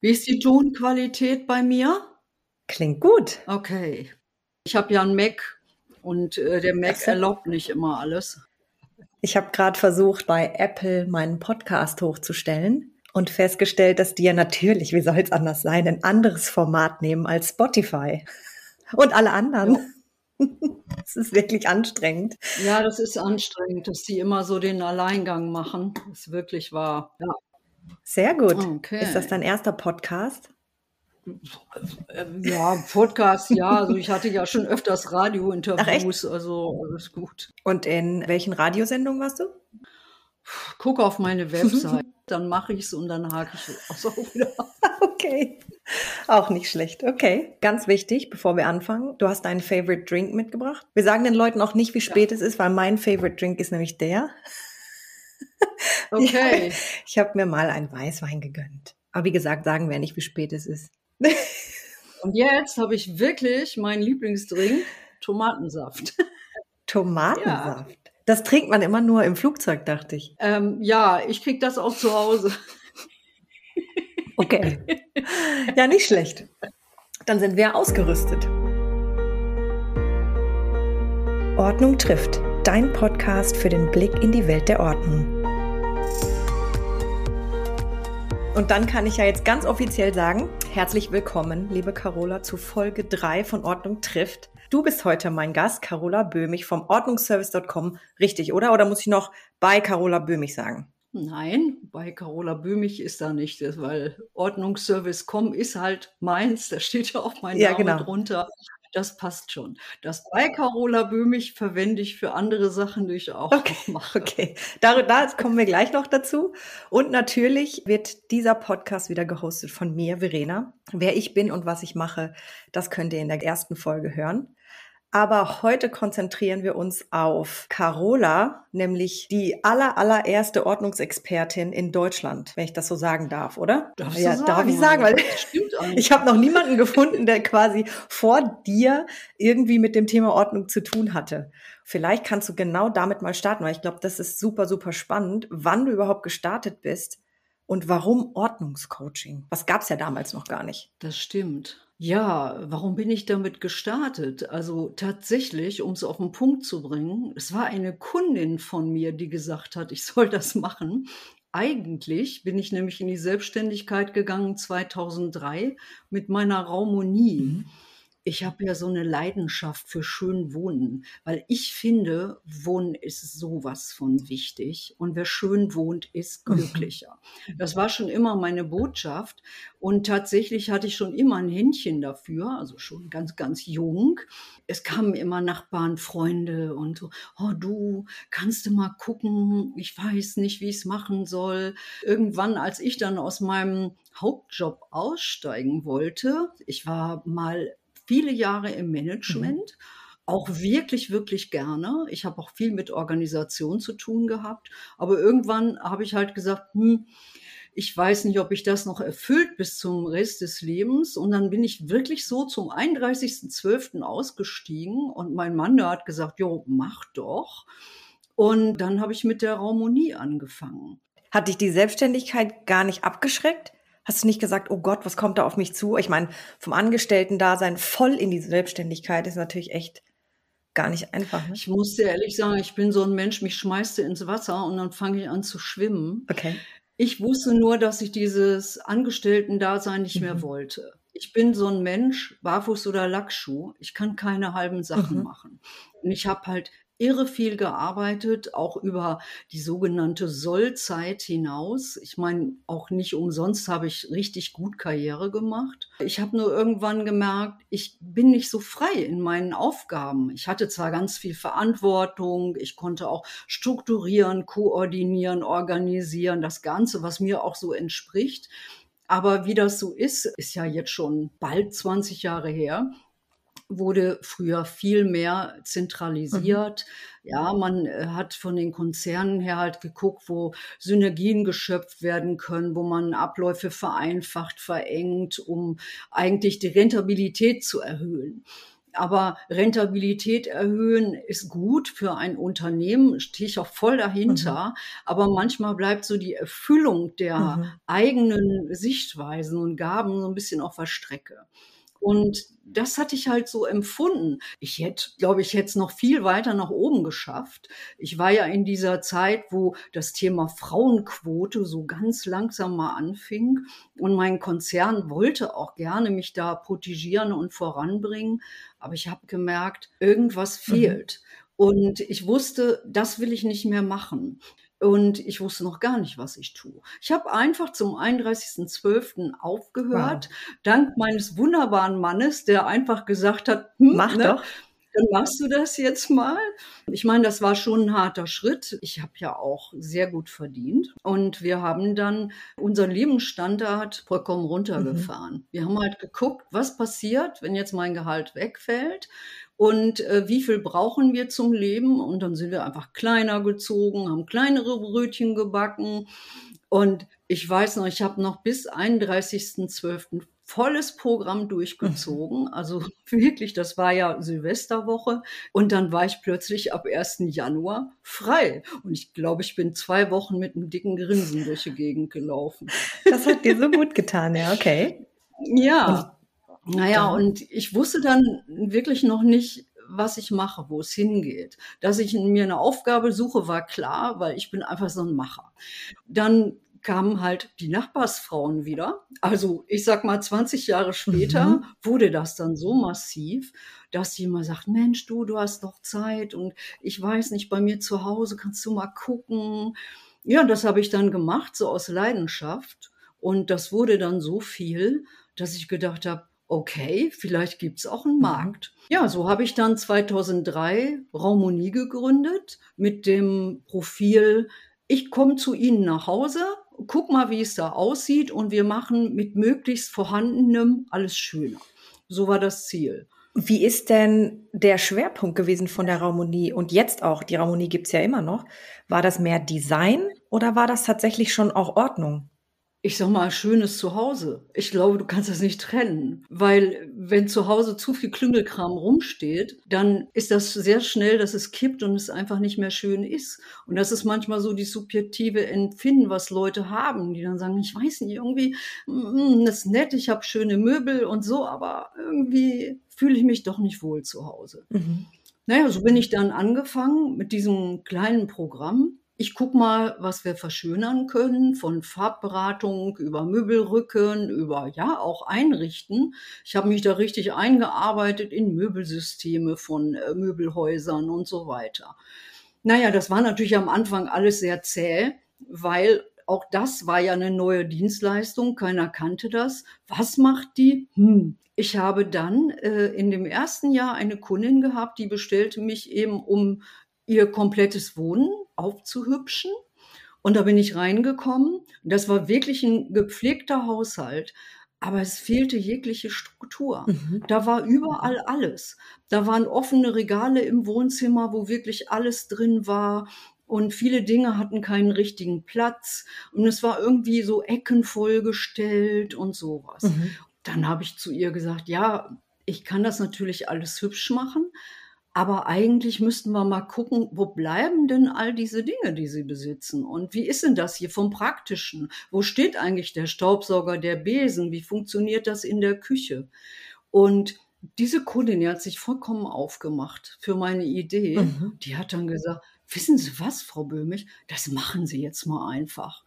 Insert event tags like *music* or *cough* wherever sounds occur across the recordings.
Wie ist die Tonqualität bei mir? Klingt gut. Okay. Ich habe ja einen Mac und äh, der Mac erlaubt nicht immer alles. Ich habe gerade versucht, bei Apple meinen Podcast hochzustellen und festgestellt, dass die ja natürlich, wie soll es anders sein, ein anderes Format nehmen als Spotify und alle anderen. Ja. *laughs* Es ist wirklich anstrengend. Ja, das ist anstrengend, dass sie immer so den Alleingang machen. Das ist wirklich wahr. Ja. Sehr gut. Okay. Ist das dein erster Podcast? Ja, Podcast, ja. Also ich hatte ja schon öfters Radiointerviews, also alles gut. Und in welchen Radiosendungen warst du? Guck auf meine Website, dann mache ich es und dann hake ich es auch wieder. *laughs* okay. Auch nicht schlecht. Okay. Ganz wichtig, bevor wir anfangen, du hast deinen Favorite Drink mitgebracht. Wir sagen den Leuten auch nicht, wie spät ja. es ist, weil mein Favorite Drink ist nämlich der. *laughs* Okay. Ja, ich habe mir mal einen Weißwein gegönnt. Aber wie gesagt, sagen wir nicht, wie spät es ist. *laughs* Und jetzt habe ich wirklich meinen Lieblingsdrink, Tomatensaft. *laughs* Tomatensaft? Ja. Das trinkt man immer nur im Flugzeug, dachte ich. Ähm, ja, ich kriege das auch zu Hause. Okay. Ja, nicht schlecht. Dann sind wir ausgerüstet. Ordnung trifft. Dein Podcast für den Blick in die Welt der Ordnung. Und dann kann ich ja jetzt ganz offiziell sagen, herzlich willkommen, liebe Carola, zu Folge 3 von Ordnung trifft. Du bist heute mein Gast, Carola Böhmig vom Ordnungsservice.com. Richtig, oder? Oder muss ich noch bei Carola Böhmig sagen? Nein, bei Carola Böhmig ist da nicht, weil Ordnungsservice.com ist halt meins, da steht ja auch mein ja, Name genau. drunter das passt schon. Das bei Carola Böhmig verwende ich für andere Sachen, die ich auch okay, mache. Okay, da, da kommen wir gleich noch dazu. Und natürlich wird dieser Podcast wieder gehostet von mir, Verena. Wer ich bin und was ich mache, das könnt ihr in der ersten Folge hören. Aber heute konzentrieren wir uns auf Carola, nämlich die aller, allererste Ordnungsexpertin in Deutschland, wenn ich das so sagen darf, oder? Darf, ja, sagen, darf ich sagen, weil *laughs* ich habe noch niemanden gefunden, der quasi vor dir irgendwie mit dem Thema Ordnung zu tun hatte. Vielleicht kannst du genau damit mal starten, weil ich glaube, das ist super, super spannend, wann du überhaupt gestartet bist und warum Ordnungscoaching. Was gab es ja damals noch gar nicht. Das stimmt. Ja, warum bin ich damit gestartet? Also tatsächlich, um es auf den Punkt zu bringen, es war eine Kundin von mir, die gesagt hat, ich soll das machen. Eigentlich bin ich nämlich in die Selbstständigkeit gegangen 2003 mit meiner Raumonie. Mhm ich habe ja so eine Leidenschaft für schön Wohnen, weil ich finde, Wohnen ist sowas von wichtig und wer schön wohnt, ist mhm. glücklicher. Das war schon immer meine Botschaft und tatsächlich hatte ich schon immer ein Händchen dafür, also schon ganz, ganz jung. Es kamen immer Nachbarn, Freunde und so, oh du, kannst du mal gucken, ich weiß nicht, wie ich es machen soll. Irgendwann, als ich dann aus meinem Hauptjob aussteigen wollte, ich war mal viele Jahre im Management. Mhm. Auch wirklich, wirklich gerne. Ich habe auch viel mit Organisation zu tun gehabt. Aber irgendwann habe ich halt gesagt, hm, ich weiß nicht, ob ich das noch erfüllt bis zum Rest des Lebens. Und dann bin ich wirklich so zum 31.12. ausgestiegen und mein Mann, der hat gesagt, jo, mach doch. Und dann habe ich mit der Raumonie angefangen. Hat dich die Selbstständigkeit gar nicht abgeschreckt? Hast du nicht gesagt, oh Gott, was kommt da auf mich zu? Ich meine, vom Angestellten-Dasein voll in die Selbstständigkeit ist natürlich echt gar nicht einfach. Ne? Ich muss dir ehrlich sagen, ich bin so ein Mensch, mich schmeißt du ins Wasser und dann fange ich an zu schwimmen. Okay. Ich wusste nur, dass ich dieses Angestellten-Dasein nicht mhm. mehr wollte. Ich bin so ein Mensch, Barfuß oder Lackschuh. Ich kann keine halben Sachen mhm. machen. Und ich habe halt irre viel gearbeitet, auch über die sogenannte Sollzeit hinaus. Ich meine, auch nicht umsonst habe ich richtig gut Karriere gemacht. Ich habe nur irgendwann gemerkt, ich bin nicht so frei in meinen Aufgaben. Ich hatte zwar ganz viel Verantwortung, ich konnte auch strukturieren, koordinieren, organisieren, das Ganze, was mir auch so entspricht. Aber wie das so ist, ist ja jetzt schon bald 20 Jahre her wurde früher viel mehr zentralisiert. Mhm. Ja, man äh, hat von den Konzernen her halt geguckt, wo Synergien geschöpft werden können, wo man Abläufe vereinfacht, verengt, um eigentlich die Rentabilität zu erhöhen. Aber Rentabilität erhöhen ist gut für ein Unternehmen, stehe ich auch voll dahinter. Mhm. Aber manchmal bleibt so die Erfüllung der mhm. eigenen Sichtweisen und Gaben so ein bisschen auf der Strecke. Und das hatte ich halt so empfunden. Ich hätte, glaube ich, hätte es noch viel weiter nach oben geschafft. Ich war ja in dieser Zeit, wo das Thema Frauenquote so ganz langsam mal anfing. Und mein Konzern wollte auch gerne mich da protegieren und voranbringen. Aber ich habe gemerkt, irgendwas mhm. fehlt. Mhm. Und ich wusste, das will ich nicht mehr machen. Und ich wusste noch gar nicht, was ich tue. Ich habe einfach zum 31.12. aufgehört, wow. dank meines wunderbaren Mannes, der einfach gesagt hat, hm, mach ne, doch. Dann machst du das jetzt mal. Ich meine, das war schon ein harter Schritt. Ich habe ja auch sehr gut verdient. Und wir haben dann unseren Lebensstandard vollkommen runtergefahren. Mhm. Wir haben halt geguckt, was passiert, wenn jetzt mein Gehalt wegfällt und äh, wie viel brauchen wir zum Leben. Und dann sind wir einfach kleiner gezogen, haben kleinere Brötchen gebacken. Und ich weiß noch, ich habe noch bis 31.12. volles Programm durchgezogen. Also *laughs* wirklich, das war ja Silvesterwoche. Und dann war ich plötzlich ab 1. Januar frei. Und ich glaube, ich bin zwei Wochen mit einem dicken Grinsen durch die Gegend gelaufen. Das hat dir so gut getan, ja, okay. Ja. Naja, und ich wusste dann wirklich noch nicht, was ich mache, wo es hingeht. Dass ich mir eine Aufgabe suche, war klar, weil ich bin einfach so ein Macher. Dann kamen halt die Nachbarsfrauen wieder. Also ich sag mal, 20 Jahre später mhm. wurde das dann so massiv, dass immer sagt, Mensch, du, du hast noch Zeit und ich weiß nicht, bei mir zu Hause kannst du mal gucken. Ja, das habe ich dann gemacht, so aus Leidenschaft. Und das wurde dann so viel, dass ich gedacht habe, okay, vielleicht gibt's auch einen mhm. Markt. Ja, so habe ich dann 2003 Raumonie gegründet mit dem Profil, ich komme zu Ihnen nach Hause, guck mal, wie es da aussieht und wir machen mit möglichst vorhandenem alles schöner. So war das Ziel. Wie ist denn der Schwerpunkt gewesen von der Raumonie und jetzt auch, die Raumonie gibt's ja immer noch, war das mehr Design oder war das tatsächlich schon auch Ordnung? Ich sag mal, schönes Zuhause. Ich glaube, du kannst das nicht trennen, weil wenn zu Hause zu viel Klüngelkram rumsteht, dann ist das sehr schnell, dass es kippt und es einfach nicht mehr schön ist. Und das ist manchmal so die subjektive Empfinden, was Leute haben, die dann sagen, ich weiß nicht, irgendwie, mm, das ist nett, ich habe schöne Möbel und so, aber irgendwie fühle ich mich doch nicht wohl zu Hause. Mhm. Naja, so bin ich dann angefangen mit diesem kleinen Programm ich guck mal, was wir verschönern können, von Farbberatung über Möbelrücken, über ja auch Einrichten. Ich habe mich da richtig eingearbeitet in Möbelsysteme von äh, Möbelhäusern und so weiter. Naja, das war natürlich am Anfang alles sehr zäh, weil auch das war ja eine neue Dienstleistung, keiner kannte das. Was macht die? Hm. Ich habe dann äh, in dem ersten Jahr eine Kundin gehabt, die bestellte mich eben um ihr komplettes Wohnen aufzuhübschen. Und da bin ich reingekommen. Das war wirklich ein gepflegter Haushalt. Aber es fehlte jegliche Struktur. Mhm. Da war überall alles. Da waren offene Regale im Wohnzimmer, wo wirklich alles drin war. Und viele Dinge hatten keinen richtigen Platz. Und es war irgendwie so Ecken vollgestellt und sowas. Mhm. Dann habe ich zu ihr gesagt, ja, ich kann das natürlich alles hübsch machen, aber eigentlich müssten wir mal gucken, wo bleiben denn all diese Dinge, die sie besitzen? Und wie ist denn das hier vom Praktischen? Wo steht eigentlich der Staubsauger, der Besen? Wie funktioniert das in der Küche? Und diese Kundin, die hat sich vollkommen aufgemacht für meine Idee. Mhm. Die hat dann gesagt, wissen Sie was, Frau Böhmich, das machen Sie jetzt mal einfach.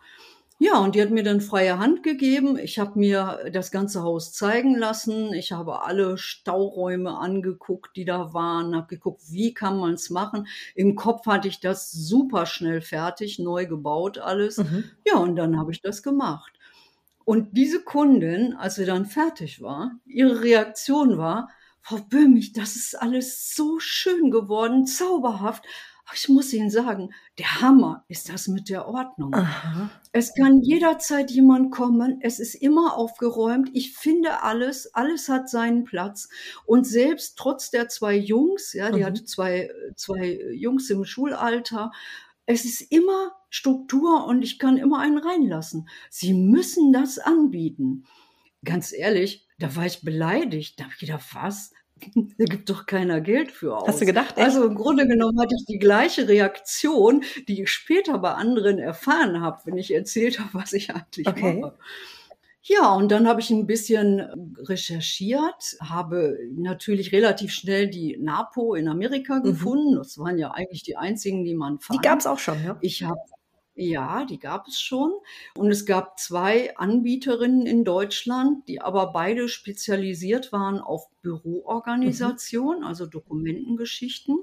Ja, und die hat mir dann freie Hand gegeben. Ich habe mir das ganze Haus zeigen lassen. Ich habe alle Stauräume angeguckt, die da waren, habe geguckt, wie kann man es machen. Im Kopf hatte ich das super schnell fertig, neu gebaut alles. Mhm. Ja, und dann habe ich das gemacht. Und diese Kundin, als sie dann fertig war, ihre Reaktion war, Frau Böhmich, das ist alles so schön geworden, zauberhaft ich muss Ihnen sagen, der Hammer ist das mit der Ordnung. Aha. Es kann jederzeit jemand kommen. Es ist immer aufgeräumt. Ich finde alles. Alles hat seinen Platz. Und selbst trotz der zwei Jungs, ja, die mhm. hatte zwei, zwei Jungs im Schulalter, es ist immer Struktur und ich kann immer einen reinlassen. Sie müssen das anbieten. Ganz ehrlich, da war ich beleidigt. Da habe ich gedacht, was? *laughs* da gibt doch keiner Geld für aus. Hast du gedacht? Echt? Also im Grunde genommen hatte ich die gleiche Reaktion, die ich später bei anderen erfahren habe, wenn ich erzählt habe, was ich eigentlich okay. mache. Ja, und dann habe ich ein bisschen recherchiert, habe natürlich relativ schnell die NAPO in Amerika mhm. gefunden. Das waren ja eigentlich die einzigen, die man fand. Die gab es auch schon, ja. Ich habe ja, die gab es schon. Und es gab zwei Anbieterinnen in Deutschland, die aber beide spezialisiert waren auf Büroorganisation, mhm. also Dokumentengeschichten.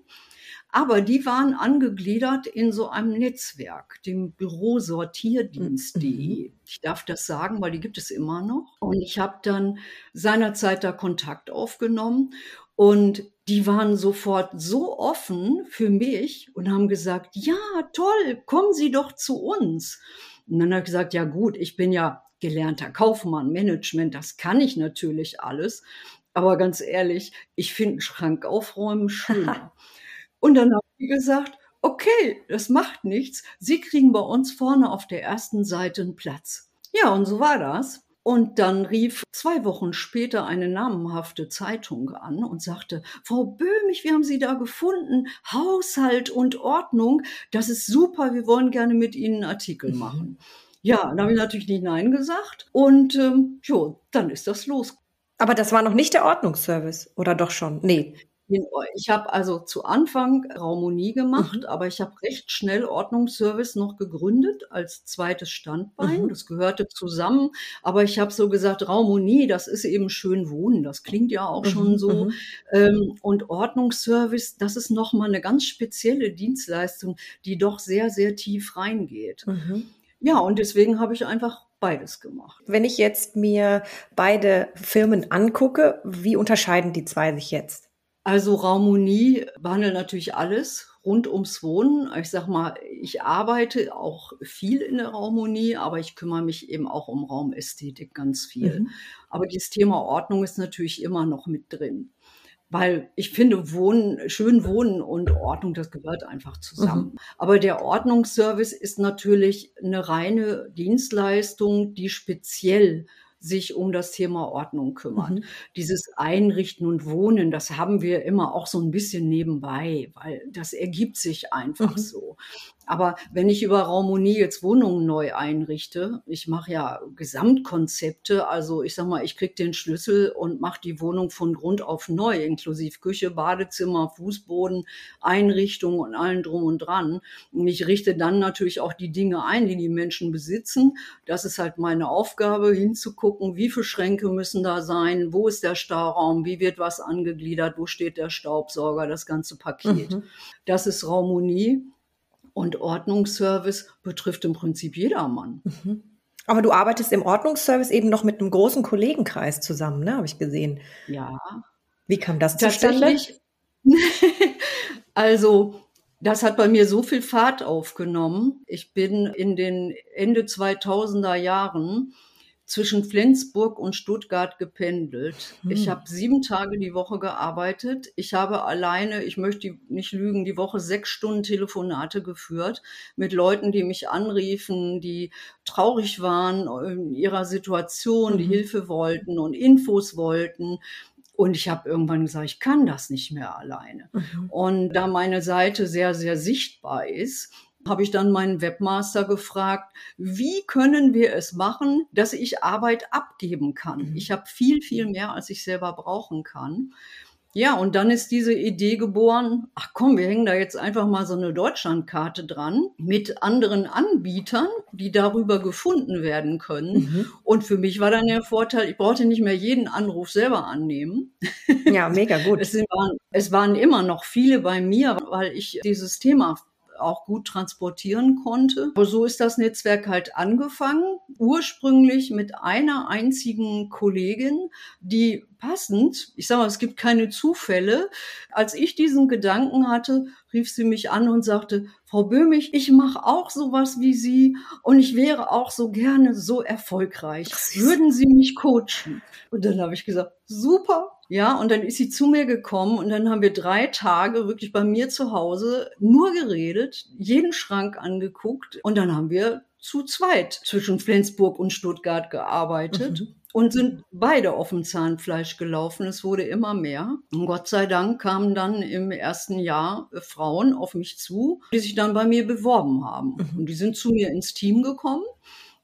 Aber die waren angegliedert in so einem Netzwerk, dem Bürosortierdienst.de. Mhm. Ich darf das sagen, weil die gibt es immer noch. Und ich habe dann seinerzeit da Kontakt aufgenommen und die waren sofort so offen für mich und haben gesagt, ja, toll, kommen Sie doch zu uns. Und dann habe ich gesagt, ja gut, ich bin ja gelernter Kaufmann, Management, das kann ich natürlich alles. Aber ganz ehrlich, ich finde einen Schrank aufräumen schöner. *laughs* und dann habe ich gesagt, okay, das macht nichts. Sie kriegen bei uns vorne auf der ersten Seite einen Platz. Ja, und so war das. Und dann rief zwei Wochen später eine namenhafte Zeitung an und sagte, Frau Böhmich, wir haben Sie da gefunden, Haushalt und Ordnung, das ist super, wir wollen gerne mit Ihnen einen Artikel mhm. machen. Ja, dann habe ich natürlich nicht Nein gesagt und ähm, jo, dann ist das los. Aber das war noch nicht der Ordnungsservice, oder doch schon? Nee. Ich habe also zu Anfang Raumonie gemacht, mhm. aber ich habe recht schnell Ordnungsservice noch gegründet als zweites Standbein. Mhm. Das gehörte zusammen, aber ich habe so gesagt, Raumonie, das ist eben schön wohnen. Das klingt ja auch mhm. schon so. Mhm. Ähm, und Ordnungsservice, das ist nochmal eine ganz spezielle Dienstleistung, die doch sehr, sehr tief reingeht. Mhm. Ja, und deswegen habe ich einfach beides gemacht. Wenn ich jetzt mir beide Firmen angucke, wie unterscheiden die zwei sich jetzt? Also Raumonie behandelt natürlich alles rund ums Wohnen. Ich sag mal, ich arbeite auch viel in der Raumonie, aber ich kümmere mich eben auch um Raumästhetik ganz viel. Mhm. Aber dieses Thema Ordnung ist natürlich immer noch mit drin. Weil ich finde, Wohnen, schön Wohnen und Ordnung, das gehört einfach zusammen. Mhm. Aber der Ordnungsservice ist natürlich eine reine Dienstleistung, die speziell sich um das Thema Ordnung kümmern. Mhm. Dieses Einrichten und Wohnen, das haben wir immer auch so ein bisschen nebenbei, weil das ergibt sich einfach mhm. so. Aber wenn ich über Raumonie jetzt Wohnungen neu einrichte, ich mache ja Gesamtkonzepte, also ich sag mal, ich krieg den Schlüssel und mache die Wohnung von Grund auf neu, inklusive Küche, Badezimmer, Fußboden, Einrichtung und allen drum und dran. Und ich richte dann natürlich auch die Dinge ein, die die Menschen besitzen. Das ist halt meine Aufgabe, hinzugucken, wie viele Schränke müssen da sein, wo ist der Stauraum, wie wird was angegliedert, wo steht der Staubsauger, das ganze Paket. Mhm. Das ist Raumonie. Und Ordnungsservice betrifft im Prinzip jedermann. Mhm. Aber du arbeitest im Ordnungsservice eben noch mit einem großen Kollegenkreis zusammen, ne? Habe ich gesehen. Ja. Wie kam das zustande? *laughs* also, das hat bei mir so viel Fahrt aufgenommen. Ich bin in den Ende 2000er Jahren zwischen Flensburg und Stuttgart gependelt. Hm. Ich habe sieben Tage die Woche gearbeitet. Ich habe alleine, ich möchte nicht lügen, die Woche sechs Stunden Telefonate geführt mit Leuten, die mich anriefen, die traurig waren in ihrer Situation, die mhm. Hilfe wollten und Infos wollten. Und ich habe irgendwann gesagt, ich kann das nicht mehr alleine. Mhm. Und da meine Seite sehr, sehr sichtbar ist, habe ich dann meinen Webmaster gefragt, wie können wir es machen, dass ich Arbeit abgeben kann. Mhm. Ich habe viel, viel mehr, als ich selber brauchen kann. Ja, und dann ist diese Idee geboren, ach komm, wir hängen da jetzt einfach mal so eine Deutschlandkarte dran mit anderen Anbietern, die darüber gefunden werden können. Mhm. Und für mich war dann der Vorteil, ich brauchte nicht mehr jeden Anruf selber annehmen. Ja, mega gut. *laughs* es, waren, es waren immer noch viele bei mir, weil ich dieses Thema auch gut transportieren konnte. Aber so ist das Netzwerk halt angefangen. Ursprünglich mit einer einzigen Kollegin, die passend, ich sage mal, es gibt keine Zufälle. Als ich diesen Gedanken hatte, rief sie mich an und sagte, Frau Böhmich, ich mache auch sowas wie Sie und ich wäre auch so gerne so erfolgreich. Würden Sie mich coachen? Und dann habe ich gesagt, super, ja, und dann ist sie zu mir gekommen und dann haben wir drei Tage wirklich bei mir zu Hause nur geredet, jeden Schrank angeguckt und dann haben wir zu zweit zwischen Flensburg und Stuttgart gearbeitet. Mhm. Und sind beide auf dem Zahnfleisch gelaufen. Es wurde immer mehr. Und Gott sei Dank kamen dann im ersten Jahr Frauen auf mich zu, die sich dann bei mir beworben haben. Mhm. Und die sind zu mir ins Team gekommen.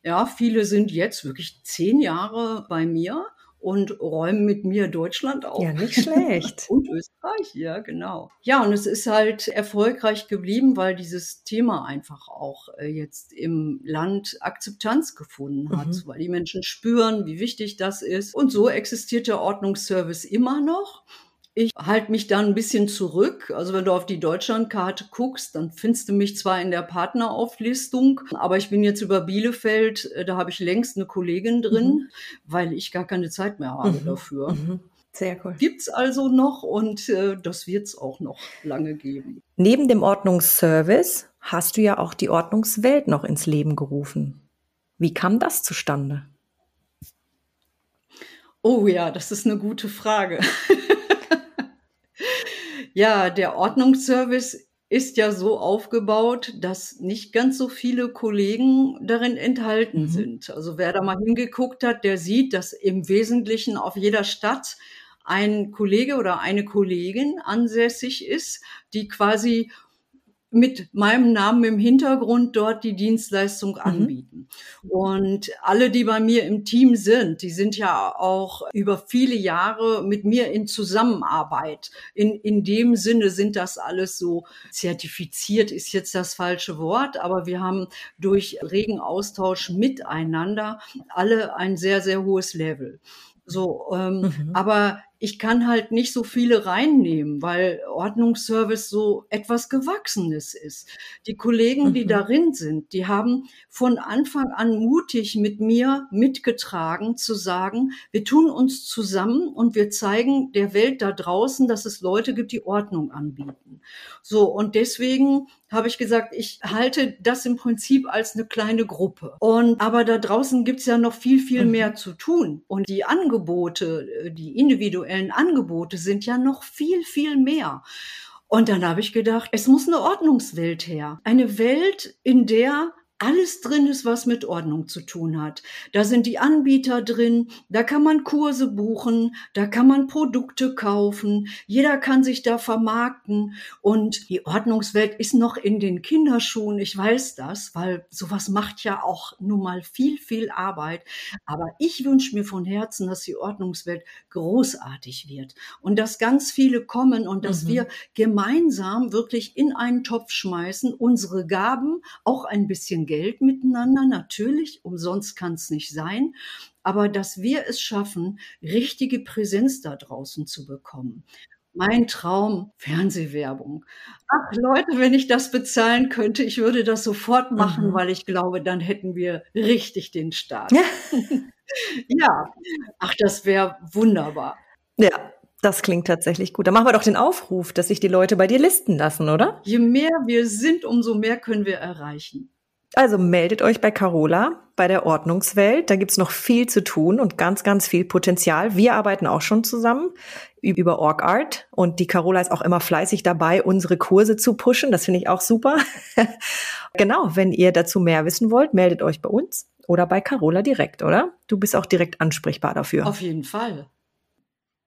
Ja, viele sind jetzt wirklich zehn Jahre bei mir und räumen mit mir Deutschland auf. Ja, nicht schlecht. *laughs* und Österreich, ja, genau. Ja, und es ist halt erfolgreich geblieben, weil dieses Thema einfach auch äh, jetzt im Land Akzeptanz gefunden hat, Mhm. weil die Menschen spüren, wie wichtig das ist. Und so existiert der Ordnungsservice immer noch. Ich halte mich da ein bisschen zurück. Also wenn du auf die Deutschlandkarte guckst, dann findest du mich zwar in der Partnerauflistung, aber ich bin jetzt über Bielefeld, äh, da habe ich längst eine Kollegin drin, weil ich gar keine Zeit mehr habe Mhm. dafür. Mhm. Sehr cool. Gibt's also noch und äh, das wird's auch noch lange geben. Neben dem Ordnungsservice hast du ja auch die Ordnungswelt noch ins Leben gerufen. Wie kam das zustande? Oh ja, das ist eine gute Frage. *laughs* ja, der Ordnungsservice ist ja so aufgebaut, dass nicht ganz so viele Kollegen darin enthalten Mhm. sind. Also wer da mal hingeguckt hat, der sieht, dass im Wesentlichen auf jeder Stadt ein Kollege oder eine Kollegin ansässig ist, die quasi mit meinem Namen im Hintergrund dort die Dienstleistung anbieten. Und alle, die bei mir im Team sind, die sind ja auch über viele Jahre mit mir in Zusammenarbeit. In, in dem Sinne sind das alles so zertifiziert, ist jetzt das falsche Wort, aber wir haben durch regen Austausch miteinander alle ein sehr, sehr hohes Level. So, ähm, Mhm. aber ich kann halt nicht so viele reinnehmen, weil Ordnungsservice so etwas Gewachsenes ist. Die Kollegen, die Mhm. darin sind, die haben von Anfang an mutig mit mir mitgetragen zu sagen, wir tun uns zusammen und wir zeigen der Welt da draußen, dass es Leute gibt, die Ordnung anbieten. So, und deswegen habe ich gesagt, ich halte das im Prinzip als eine kleine Gruppe. Und aber da draußen gibt's ja noch viel, viel Mhm. mehr zu tun. Und die Angebote, äh, die individuellen Angebote sind ja noch viel, viel mehr. Und dann habe ich gedacht, es muss eine Ordnungswelt her. Eine Welt, in der alles drin ist, was mit Ordnung zu tun hat. Da sind die Anbieter drin, da kann man Kurse buchen, da kann man Produkte kaufen, jeder kann sich da vermarkten und die Ordnungswelt ist noch in den Kinderschuhen. Ich weiß das, weil sowas macht ja auch nun mal viel, viel Arbeit. Aber ich wünsche mir von Herzen, dass die Ordnungswelt großartig wird und dass ganz viele kommen und dass Mhm. wir gemeinsam wirklich in einen Topf schmeißen, unsere Gaben, auch ein bisschen Geld miteinander, natürlich, umsonst kann es nicht sein, aber dass wir es schaffen, richtige Präsenz da draußen zu bekommen. Mein Traum, Fernsehwerbung. Ach Leute, wenn ich das bezahlen könnte, ich würde das sofort machen, Mhm. weil ich glaube, dann hätten wir richtig den Start. Ja. *laughs* ja, ach, das wäre wunderbar. Ja, das klingt tatsächlich gut. Dann machen wir doch den Aufruf, dass sich die Leute bei dir listen lassen, oder? Je mehr wir sind, umso mehr können wir erreichen. Also meldet euch bei Carola, bei der Ordnungswelt. Da gibt's noch viel zu tun und ganz, ganz viel Potenzial. Wir arbeiten auch schon zusammen über OrgArt und die Carola ist auch immer fleißig dabei, unsere Kurse zu pushen. Das finde ich auch super. *laughs* genau, wenn ihr dazu mehr wissen wollt, meldet euch bei uns oder bei Carola direkt, oder? Du bist auch direkt ansprechbar dafür. Auf jeden Fall.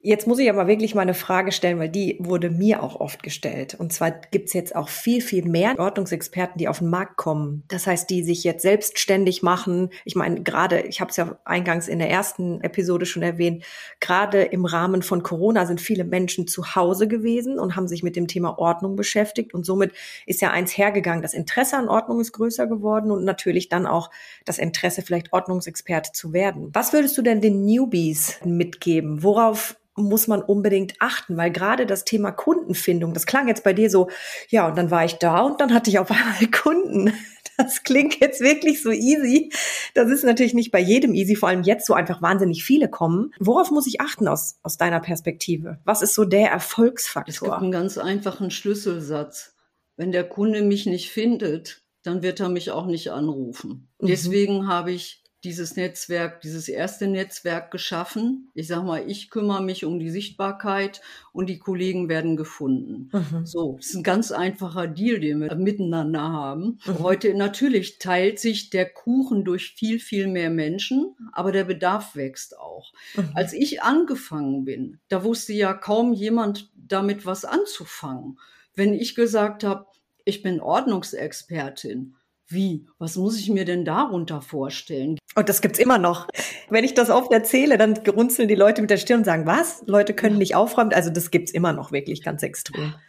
Jetzt muss ich aber wirklich mal eine Frage stellen, weil die wurde mir auch oft gestellt. Und zwar gibt's jetzt auch viel, viel mehr Ordnungsexperten, die auf den Markt kommen. Das heißt, die sich jetzt selbstständig machen. Ich meine, gerade, ich habe es ja eingangs in der ersten Episode schon erwähnt, gerade im Rahmen von Corona sind viele Menschen zu Hause gewesen und haben sich mit dem Thema Ordnung beschäftigt. Und somit ist ja eins hergegangen, das Interesse an Ordnung ist größer geworden und natürlich dann auch das Interesse, vielleicht Ordnungsexperte zu werden. Was würdest du denn den Newbies mitgeben? Worauf muss man unbedingt achten, weil gerade das Thema Kundenfindung, das klang jetzt bei dir so, ja, und dann war ich da und dann hatte ich auf *laughs* einmal Kunden. Das klingt jetzt wirklich so easy. Das ist natürlich nicht bei jedem easy, vor allem jetzt, so einfach wahnsinnig viele kommen. Worauf muss ich achten aus, aus deiner Perspektive? Was ist so der Es gibt Erfolgsfaktor? einen ganz einfachen Schlüsselsatz. Wenn der Kunde mich nicht findet, dann wird er mich auch nicht anrufen. Mhm. Deswegen habe ich dieses Netzwerk, dieses erste Netzwerk geschaffen. Ich sag mal, ich kümmere mich um die Sichtbarkeit und die Kollegen werden gefunden. Mhm. So, das ist ein ganz einfacher Deal, den wir miteinander haben. Mhm. Heute natürlich teilt sich der Kuchen durch viel, viel mehr Menschen, aber der Bedarf wächst auch. Mhm. Als ich angefangen bin, da wusste ja kaum jemand damit was anzufangen. Wenn ich gesagt habe, ich bin Ordnungsexpertin, wie? Was muss ich mir denn darunter vorstellen? Und das gibt's immer noch. Wenn ich das oft erzähle, dann runzeln die Leute mit der Stirn und sagen, was? Leute können nicht aufräumen. Also das gibt's immer noch wirklich ganz extrem. *laughs*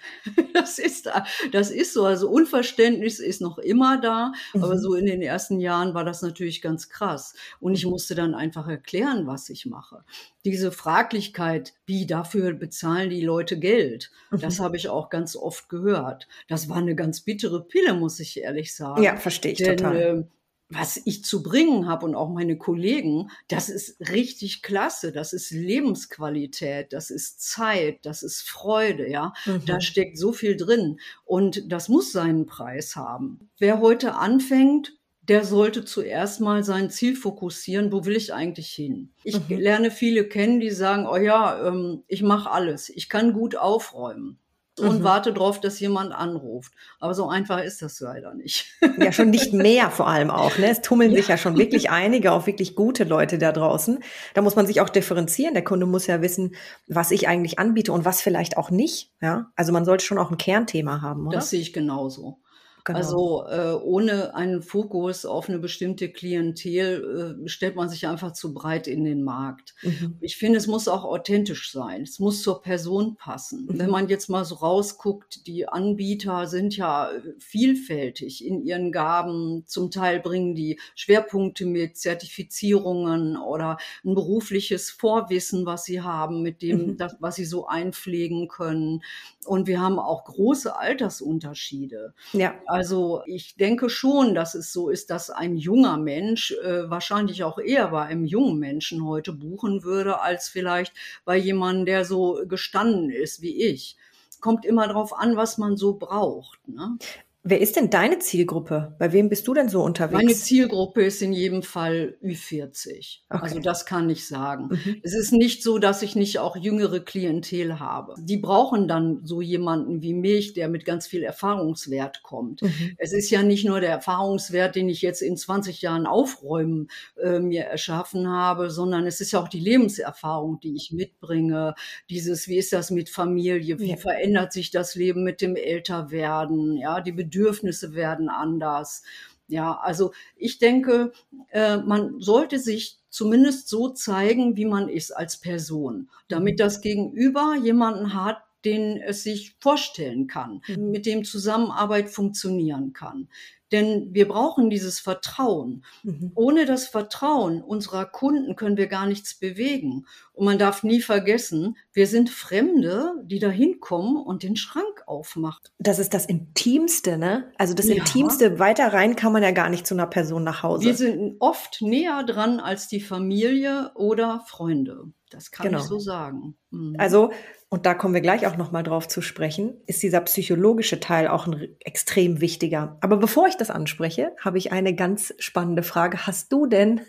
Das ist, das ist so. Also Unverständnis ist noch immer da. Mhm. Aber so in den ersten Jahren war das natürlich ganz krass. Und ich musste dann einfach erklären, was ich mache. Diese Fraglichkeit, wie dafür bezahlen die Leute Geld? Mhm. Das habe ich auch ganz oft gehört. Das war eine ganz bittere Pille, muss ich ehrlich sagen. Ja, verstehe ich Denn, total. Äh, was ich zu bringen habe und auch meine Kollegen, das ist richtig klasse. Das ist Lebensqualität, das ist Zeit, das ist Freude, ja. Mhm. Da steckt so viel drin und das muss seinen Preis haben. Wer heute anfängt, der sollte zuerst mal sein Ziel fokussieren, wo will ich eigentlich hin? Ich mhm. lerne viele kennen, die sagen, oh ja, ähm, ich mache alles, ich kann gut aufräumen und mhm. warte darauf, dass jemand anruft. Aber so einfach ist das leider nicht. Ja, schon nicht mehr vor allem auch. Ne? Es tummeln *laughs* ja. sich ja schon wirklich einige, auch wirklich gute Leute da draußen. Da muss man sich auch differenzieren. Der Kunde muss ja wissen, was ich eigentlich anbiete und was vielleicht auch nicht. Ja, also man sollte schon auch ein Kernthema haben, oder? Das sehe ich genauso. Genau. Also äh, ohne einen Fokus auf eine bestimmte Klientel äh, stellt man sich einfach zu breit in den Markt. Mhm. Ich finde, es muss auch authentisch sein. Es muss zur Person passen. Mhm. Wenn man jetzt mal so rausguckt, die Anbieter sind ja vielfältig in ihren Gaben. Zum Teil bringen die Schwerpunkte mit Zertifizierungen oder ein berufliches Vorwissen, was sie haben, mit dem, mhm. das, was sie so einpflegen können. Und wir haben auch große Altersunterschiede. Ja. Also ich denke schon, dass es so ist, dass ein junger Mensch äh, wahrscheinlich auch eher bei einem jungen Menschen heute buchen würde, als vielleicht bei jemandem, der so gestanden ist wie ich kommt immer darauf an, was man so braucht. Ne? Wer ist denn deine Zielgruppe? Bei wem bist du denn so unterwegs? Meine Zielgruppe ist in jedem Fall Ü40. Okay. Also das kann ich sagen. Mhm. Es ist nicht so, dass ich nicht auch jüngere Klientel habe. Die brauchen dann so jemanden wie mich, der mit ganz viel Erfahrungswert kommt. Mhm. Es ist ja nicht nur der Erfahrungswert, den ich jetzt in 20 Jahren aufräumen äh, mir erschaffen habe, sondern es ist ja auch die Lebenserfahrung, die ich mitbringe. Dieses, wie ist das mit Familie? Wie ja. verändert sich das Leben mit dem Älterwerden? Ja, die Bedürfnisse werden anders. Ja, also ich denke, äh, man sollte sich zumindest so zeigen, wie man ist als Person, damit mhm. das Gegenüber jemanden hat, den es sich vorstellen kann, mhm. mit dem Zusammenarbeit funktionieren kann. Denn wir brauchen dieses Vertrauen. Mhm. Ohne das Vertrauen unserer Kunden können wir gar nichts bewegen. Und man darf nie vergessen, wir sind Fremde, die da hinkommen und den Schrank aufmachen. Das ist das Intimste, ne? Also das ja. Intimste, weiter rein kann man ja gar nicht zu einer Person nach Hause. Wir sind oft näher dran als die Familie oder Freunde. Das kann genau. ich so sagen. Mhm. Also und da kommen wir gleich auch noch mal drauf zu sprechen, ist dieser psychologische Teil auch ein extrem wichtiger. Aber bevor ich das anspreche, habe ich eine ganz spannende Frage. Hast du denn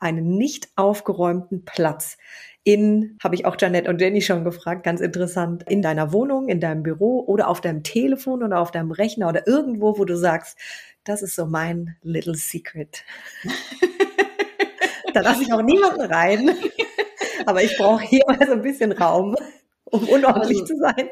einen nicht aufgeräumten Platz in, habe ich auch Janet und Jenny schon gefragt, ganz interessant, in deiner Wohnung, in deinem Büro oder auf deinem Telefon oder auf deinem Rechner oder irgendwo, wo du sagst, das ist so mein little secret. *laughs* da lasse ich auch niemanden rein. *laughs* Aber ich brauche hier mal so ein bisschen Raum um unordentlich also, zu sein.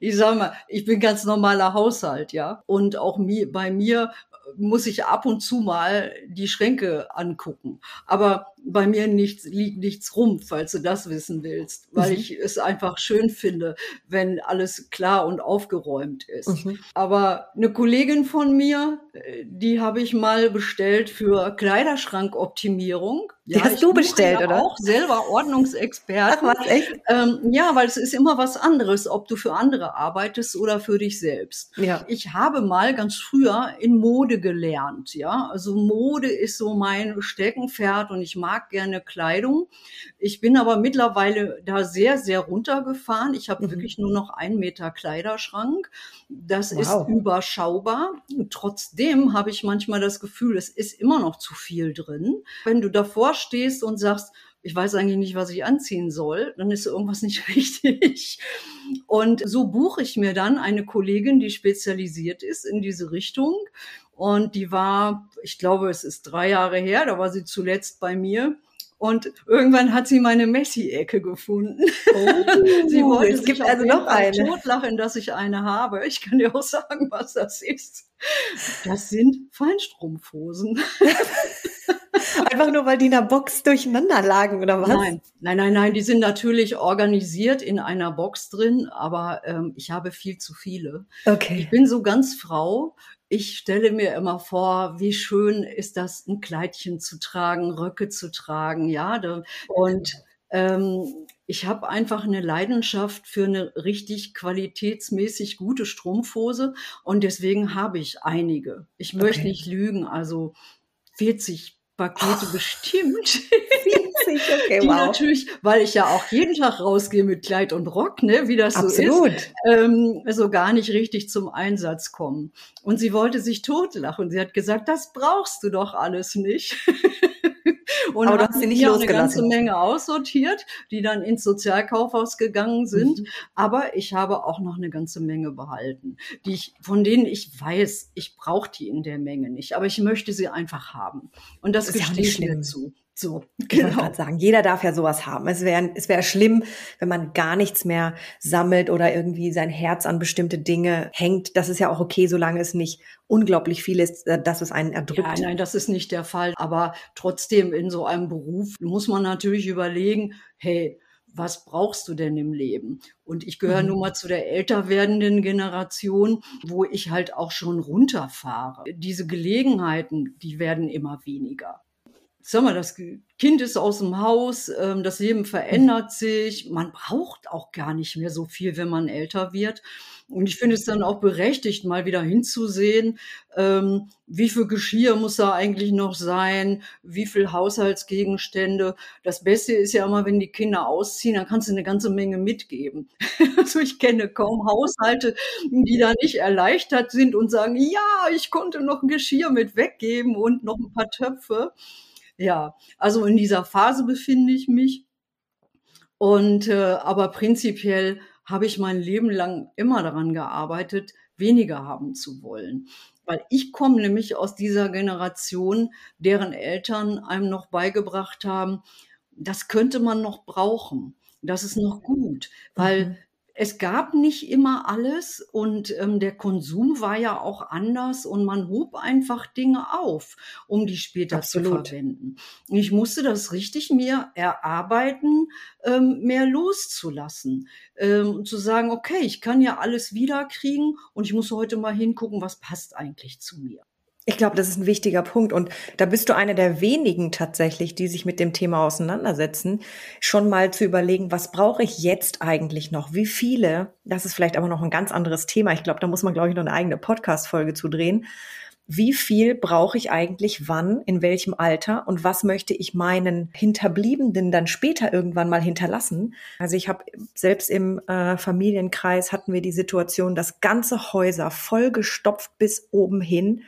Ich sag mal, ich bin ganz normaler Haushalt, ja. Und auch bei mir muss ich ab und zu mal die Schränke angucken. Aber bei mir nichts, liegt nichts rum, falls du das wissen willst, weil mhm. ich es einfach schön finde, wenn alles klar und aufgeräumt ist. Mhm. Aber eine Kollegin von mir, die habe ich mal bestellt für Kleiderschrankoptimierung. Die ja, hast du bestellt, ja oder? Auch selber Ordnungsexperte. Ach, was, echt? Ähm, ja, weil es ist immer was anderes, ob du für andere arbeitest oder für dich selbst. Ja. Ich habe mal ganz früher in Mode gelernt, ja. Also Mode ist so mein Steckenpferd und ich mag mag gerne Kleidung. Ich bin aber mittlerweile da sehr, sehr runtergefahren. Ich habe mhm. wirklich nur noch einen Meter Kleiderschrank. Das wow. ist überschaubar. trotzdem habe ich manchmal das Gefühl, es ist immer noch zu viel drin. Wenn du davor stehst und sagst, ich weiß eigentlich nicht, was ich anziehen soll, dann ist irgendwas nicht *laughs* richtig. Und so buche ich mir dann eine Kollegin, die spezialisiert ist in diese Richtung. Und die war, ich glaube, es ist drei Jahre her, da war sie zuletzt bei mir. Und irgendwann hat sie meine Messi-Ecke gefunden. Oh, *laughs* sie wollte es gibt also noch eine. totlachen, dass ich eine habe. Ich kann dir auch sagen, was das ist. Das sind Feinstrumpfhosen. *laughs* Einfach nur, weil die in der Box durcheinander lagen, oder was? Nein, nein, nein, nein. Die sind natürlich organisiert in einer Box drin, aber ähm, ich habe viel zu viele. Okay. Ich bin so ganz Frau. Ich stelle mir immer vor, wie schön ist das, ein Kleidchen zu tragen, Röcke zu tragen, ja. Und ähm, ich habe einfach eine Leidenschaft für eine richtig qualitätsmäßig gute Strumpfhose und deswegen habe ich einige. Ich möchte okay. nicht lügen, also 40 Pakete oh. bestimmt. Witzig, okay, die wow. natürlich, weil ich ja auch jeden Tag rausgehe mit Kleid und Rock, ne, wie das Absolut. so ist, ähm, so gar nicht richtig zum Einsatz kommen. Und sie wollte sich totlachen. Sie hat gesagt, das brauchst du doch alles nicht. *laughs* Und Aber du hast sie nicht losgelassen. eine ganze Menge aussortiert, die dann ins Sozialkaufhaus gegangen sind. Mhm. Aber ich habe auch noch eine ganze Menge behalten, die ich, von denen ich weiß, ich brauche die in der Menge nicht. Aber ich möchte sie einfach haben. Und das, das gestehe ich mir zu. So, genau. Ich gerade sagen, jeder darf ja sowas haben. Es wäre es wäre schlimm, wenn man gar nichts mehr sammelt oder irgendwie sein Herz an bestimmte Dinge hängt. Das ist ja auch okay, solange es nicht unglaublich viel ist, äh, dass es einen erdrückt. Ja, nein, das ist nicht der Fall. Aber trotzdem in so einem Beruf muss man natürlich überlegen, hey, was brauchst du denn im Leben? Und ich gehöre mhm. nun mal zu der älter werdenden Generation, wo ich halt auch schon runterfahre. Diese Gelegenheiten, die werden immer weniger sag mal, das Kind ist aus dem Haus, ähm, das Leben verändert sich, man braucht auch gar nicht mehr so viel, wenn man älter wird. Und ich finde es dann auch berechtigt, mal wieder hinzusehen, ähm, wie viel Geschirr muss da eigentlich noch sein, wie viel Haushaltsgegenstände. Das Beste ist ja immer, wenn die Kinder ausziehen, dann kannst du eine ganze Menge mitgeben. *laughs* also ich kenne kaum Haushalte, die da nicht erleichtert sind und sagen, ja, ich konnte noch ein Geschirr mit weggeben und noch ein paar Töpfe. Ja, also in dieser Phase befinde ich mich. Und äh, aber prinzipiell habe ich mein Leben lang immer daran gearbeitet, weniger haben zu wollen. Weil ich komme nämlich aus dieser Generation, deren Eltern einem noch beigebracht haben, das könnte man noch brauchen. Das ist noch gut, weil mhm es gab nicht immer alles und ähm, der Konsum war ja auch anders und man hob einfach Dinge auf, um die später Absolut. zu verwenden. Ich musste das richtig mir erarbeiten, ähm, mehr loszulassen. Ähm, zu sagen, okay, ich kann ja alles wiederkriegen und ich muss heute mal hingucken, was passt eigentlich zu mir. Ich glaube, das ist ein wichtiger Punkt. Und da bist du eine der wenigen tatsächlich, die sich mit dem Thema auseinandersetzen, schon mal zu überlegen, was brauche ich jetzt eigentlich noch? Wie viele? Das ist vielleicht aber noch ein ganz anderes Thema. Ich glaube, da muss man, glaube ich, noch eine eigene Podcast-Folge zu drehen. Wie viel brauche ich eigentlich wann, in welchem Alter und was möchte ich meinen Hinterbliebenen dann später irgendwann mal hinterlassen? Also ich habe selbst im äh, Familienkreis hatten wir die Situation, dass ganze Häuser vollgestopft bis oben hin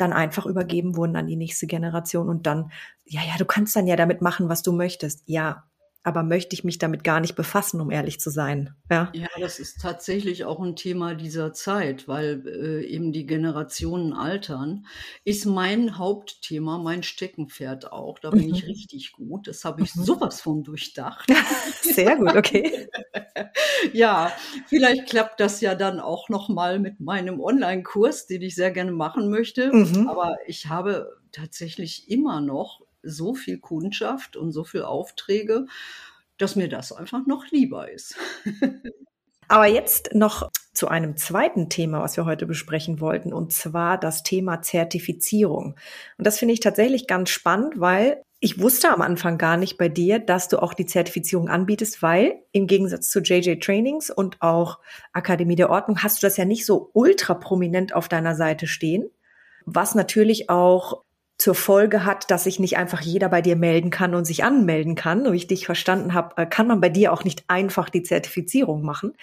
dann einfach übergeben wurden an die nächste Generation und dann, ja, ja, du kannst dann ja damit machen, was du möchtest. Ja, aber möchte ich mich damit gar nicht befassen, um ehrlich zu sein. Ja, ja das ist tatsächlich auch ein Thema dieser Zeit, weil äh, eben die Generationen altern, ist mein Hauptthema, mein Steckenpferd auch. Da bin mhm. ich richtig gut. Das habe ich mhm. sowas von durchdacht. *laughs* Sehr gut, okay. *laughs* ja, vielleicht klappt das ja dann auch noch mal mit meinem Online-Kurs, den ich sehr gerne machen möchte. Mhm. Aber ich habe tatsächlich immer noch so viel Kundschaft und so viel Aufträge, dass mir das einfach noch lieber ist. *laughs* Aber jetzt noch zu einem zweiten Thema, was wir heute besprechen wollten, und zwar das Thema Zertifizierung. Und das finde ich tatsächlich ganz spannend, weil ich wusste am Anfang gar nicht bei dir, dass du auch die Zertifizierung anbietest, weil im Gegensatz zu JJ Trainings und auch Akademie der Ordnung hast du das ja nicht so ultra prominent auf deiner Seite stehen, was natürlich auch zur Folge hat, dass sich nicht einfach jeder bei dir melden kann und sich anmelden kann. So wie ich dich verstanden habe, äh, kann man bei dir auch nicht einfach die Zertifizierung machen.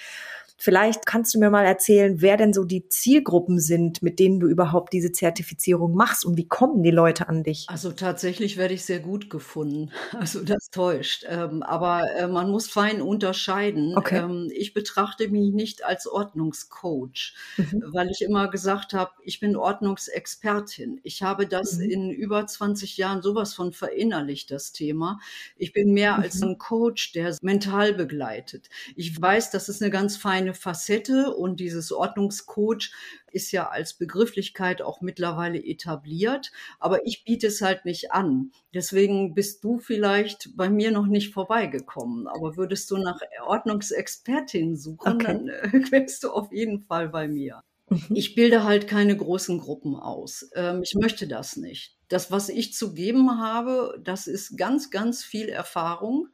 Vielleicht kannst du mir mal erzählen, wer denn so die Zielgruppen sind, mit denen du überhaupt diese Zertifizierung machst und wie kommen die Leute an dich? Also tatsächlich werde ich sehr gut gefunden. *laughs* Also das täuscht. Ähm, aber äh, man muss fein unterscheiden. Okay. Ähm, ich betrachte mich nicht als Ordnungscoach, mhm. weil ich immer gesagt habe, ich bin Ordnungsexpertin. Ich habe das mhm. in über 20 Jahren sowas von verinnerlicht, das Thema. Ich bin mehr mhm. als ein Coach, der mental begleitet. Ich weiß, das ist eine ganz feine eine Facette und dieses Ordnungscoach ist ja als Begrifflichkeit auch mittlerweile etabliert, aber ich biete es halt nicht an. Deswegen bist du vielleicht bei mir noch nicht vorbeigekommen, aber würdest du nach Ordnungsexpertin suchen, okay. dann äh, *laughs* wärst du auf jeden Fall bei mir. Mhm. Ich bilde halt keine großen Gruppen aus. Ähm, ich möchte das nicht. Das, was ich zu geben habe, das ist ganz, ganz viel Erfahrung.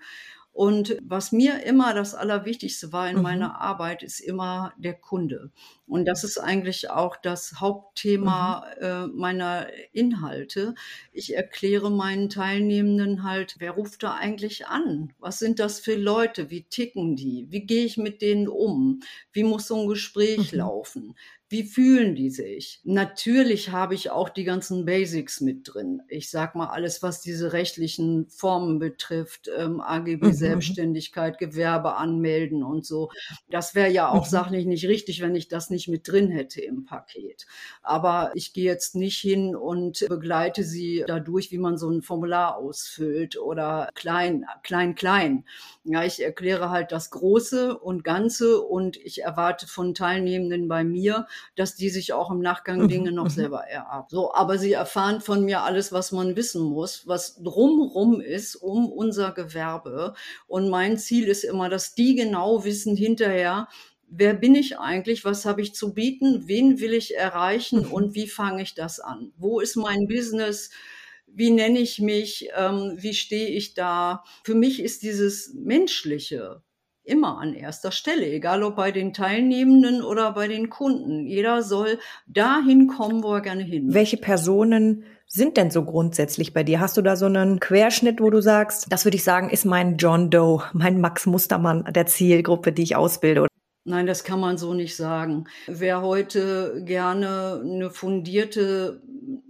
Und was mir immer das Allerwichtigste war in mhm. meiner Arbeit, ist immer der Kunde. Und das ist eigentlich auch das Hauptthema mhm. äh, meiner Inhalte. Ich erkläre meinen Teilnehmenden halt, wer ruft da eigentlich an? Was sind das für Leute? Wie ticken die? Wie gehe ich mit denen um? Wie muss so ein Gespräch mhm. laufen? Wie fühlen die sich? Natürlich habe ich auch die ganzen Basics mit drin. Ich sag mal alles, was diese rechtlichen Formen betrifft, ähm, AGB mhm. Selbstständigkeit, Gewerbe anmelden und so. Das wäre ja auch mhm. sachlich nicht richtig, wenn ich das nicht mit drin hätte im Paket. Aber ich gehe jetzt nicht hin und begleite sie dadurch, wie man so ein Formular ausfüllt oder klein, klein, klein. Ja, ich erkläre halt das Große und Ganze und ich erwarte von Teilnehmenden bei mir, dass die sich auch im Nachgang mhm, Dinge noch mhm. selber erarbeiten. So, aber sie erfahren von mir alles, was man wissen muss, was drumrum ist um unser Gewerbe. Und mein Ziel ist immer, dass die genau wissen hinterher, wer bin ich eigentlich, was habe ich zu bieten, wen will ich erreichen mhm. und wie fange ich das an? Wo ist mein Business? Wie nenne ich mich? Ähm, wie stehe ich da? Für mich ist dieses Menschliche immer an erster Stelle, egal ob bei den Teilnehmenden oder bei den Kunden. Jeder soll dahin kommen, wo er gerne hin. Welche Personen sind denn so grundsätzlich bei dir? Hast du da so einen Querschnitt, wo du sagst, das würde ich sagen, ist mein John Doe, mein Max Mustermann der Zielgruppe, die ich ausbilde? Nein, das kann man so nicht sagen. Wer heute gerne eine fundierte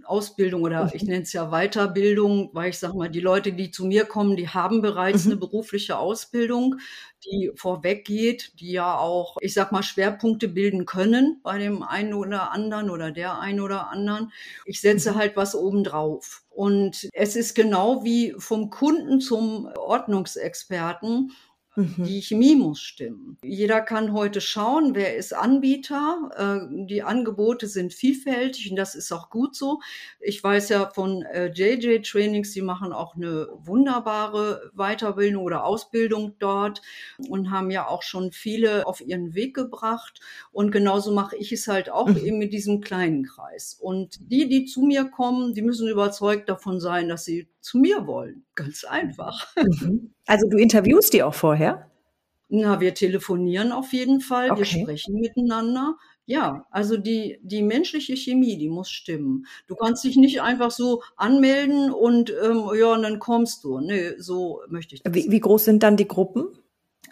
Ausbildung oder ich nenne es ja Weiterbildung, weil ich sage mal, die Leute, die zu mir kommen, die haben bereits mhm. eine berufliche Ausbildung, die vorweg geht, die ja auch, ich sag mal, Schwerpunkte bilden können bei dem einen oder anderen oder der einen oder anderen. Ich setze mhm. halt was obendrauf. Und es ist genau wie vom Kunden zum Ordnungsexperten Mhm. Die Chemie muss stimmen. Jeder kann heute schauen, wer ist Anbieter. Äh, die Angebote sind vielfältig und das ist auch gut so. Ich weiß ja von JJ äh, Trainings, die machen auch eine wunderbare Weiterbildung oder Ausbildung dort und haben ja auch schon viele auf ihren Weg gebracht. Und genauso mache ich es halt auch mhm. eben mit diesem kleinen Kreis. Und die, die zu mir kommen, die müssen überzeugt davon sein, dass sie zu mir wollen. Ganz einfach. *laughs* Mhm. Also du interviewst die auch vorher? Na, wir telefonieren auf jeden Fall, okay. wir sprechen miteinander. Ja, also die, die menschliche Chemie, die muss stimmen. Du kannst dich nicht einfach so anmelden und ähm, ja, und dann kommst du. Nee, so möchte ich das. Wie, wie groß sind dann die Gruppen?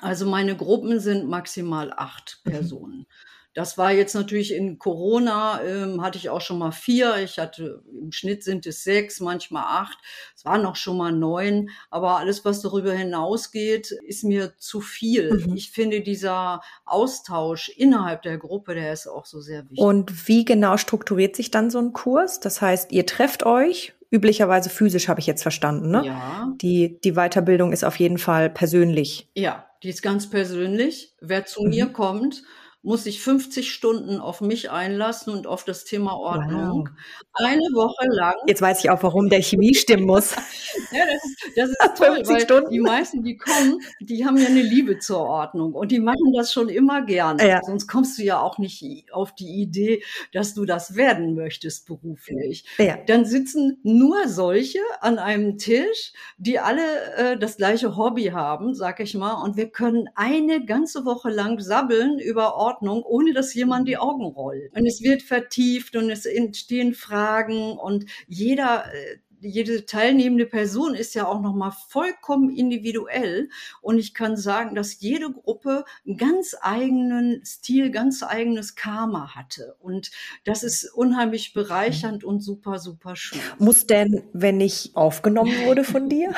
Also meine Gruppen sind maximal acht mhm. Personen. Mhm. Das war jetzt natürlich in Corona, ähm, hatte ich auch schon mal vier. Ich hatte, im Schnitt sind es sechs, manchmal acht. Es waren noch schon mal neun. Aber alles, was darüber hinausgeht, ist mir zu viel. Mhm. Ich finde, dieser Austausch innerhalb der Gruppe, der ist auch so sehr wichtig. Und wie genau strukturiert sich dann so ein Kurs? Das heißt, ihr trefft euch üblicherweise physisch, habe ich jetzt verstanden, ne? Ja. Die, die Weiterbildung ist auf jeden Fall persönlich. Ja, die ist ganz persönlich. Wer zu mhm. mir kommt muss ich 50 Stunden auf mich einlassen und auf das Thema Ordnung. Wow. Eine Woche lang. Jetzt weiß ich auch, warum der Chemie stimmen muss. *laughs* ja, das ist, das ist *laughs* toll, weil Stunden. die meisten, die kommen, die haben ja eine Liebe zur Ordnung und die machen das schon immer gerne. Ja. Sonst kommst du ja auch nicht auf die Idee, dass du das werden möchtest beruflich. Ja. Dann sitzen nur solche an einem Tisch, die alle äh, das gleiche Hobby haben, sag ich mal, und wir können eine ganze Woche lang sabbeln über Ordnung Ordnung, ohne dass jemand die Augen rollt. Und es wird vertieft und es entstehen Fragen und jeder äh, jede teilnehmende Person ist ja auch noch mal vollkommen individuell und ich kann sagen, dass jede Gruppe einen ganz eigenen Stil, ganz eigenes Karma hatte und das ist unheimlich bereichernd und super super schön. Muss denn, wenn ich aufgenommen wurde von dir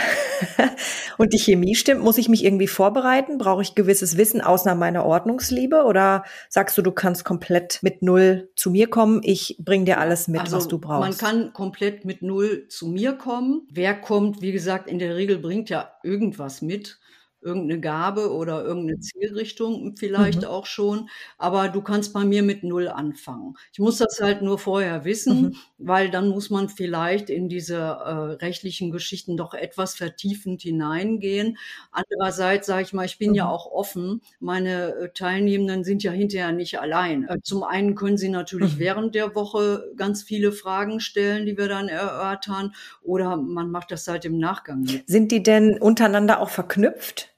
*laughs* und die Chemie stimmt, muss ich mich irgendwie vorbereiten? Brauche ich gewisses Wissen außer meiner Ordnungsliebe oder sagst du, du kannst komplett mit null zu mir kommen? Ich bring dir alles mit, also, was du brauchst. Man kann komplett mit null zu mir kommen. Wer kommt, wie gesagt, in der Regel bringt ja irgendwas mit irgendeine Gabe oder irgendeine Zielrichtung vielleicht mhm. auch schon. Aber du kannst bei mir mit Null anfangen. Ich muss das halt nur vorher wissen, mhm. weil dann muss man vielleicht in diese äh, rechtlichen Geschichten doch etwas vertiefend hineingehen. Andererseits sage ich mal, ich bin mhm. ja auch offen. Meine äh, Teilnehmenden sind ja hinterher nicht allein. Äh, zum einen können sie natürlich mhm. während der Woche ganz viele Fragen stellen, die wir dann erörtern, oder man macht das halt im Nachgang mit. Sind die denn untereinander auch verknüpft?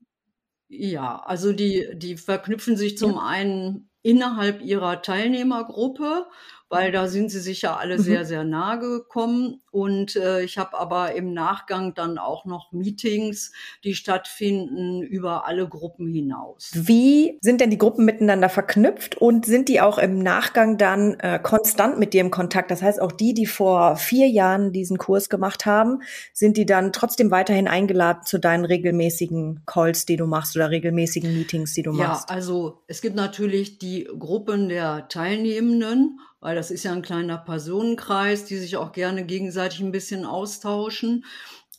Ja, also die die verknüpfen sich zum einen innerhalb ihrer Teilnehmergruppe weil da sind sie sich ja alle mhm. sehr, sehr nahe gekommen. Und äh, ich habe aber im Nachgang dann auch noch Meetings, die stattfinden über alle Gruppen hinaus. Wie sind denn die Gruppen miteinander verknüpft und sind die auch im Nachgang dann äh, konstant mit dir im Kontakt? Das heißt, auch die, die vor vier Jahren diesen Kurs gemacht haben, sind die dann trotzdem weiterhin eingeladen zu deinen regelmäßigen Calls, die du machst oder regelmäßigen Meetings, die du machst? Ja, also es gibt natürlich die Gruppen der Teilnehmenden weil das ist ja ein kleiner Personenkreis, die sich auch gerne gegenseitig ein bisschen austauschen.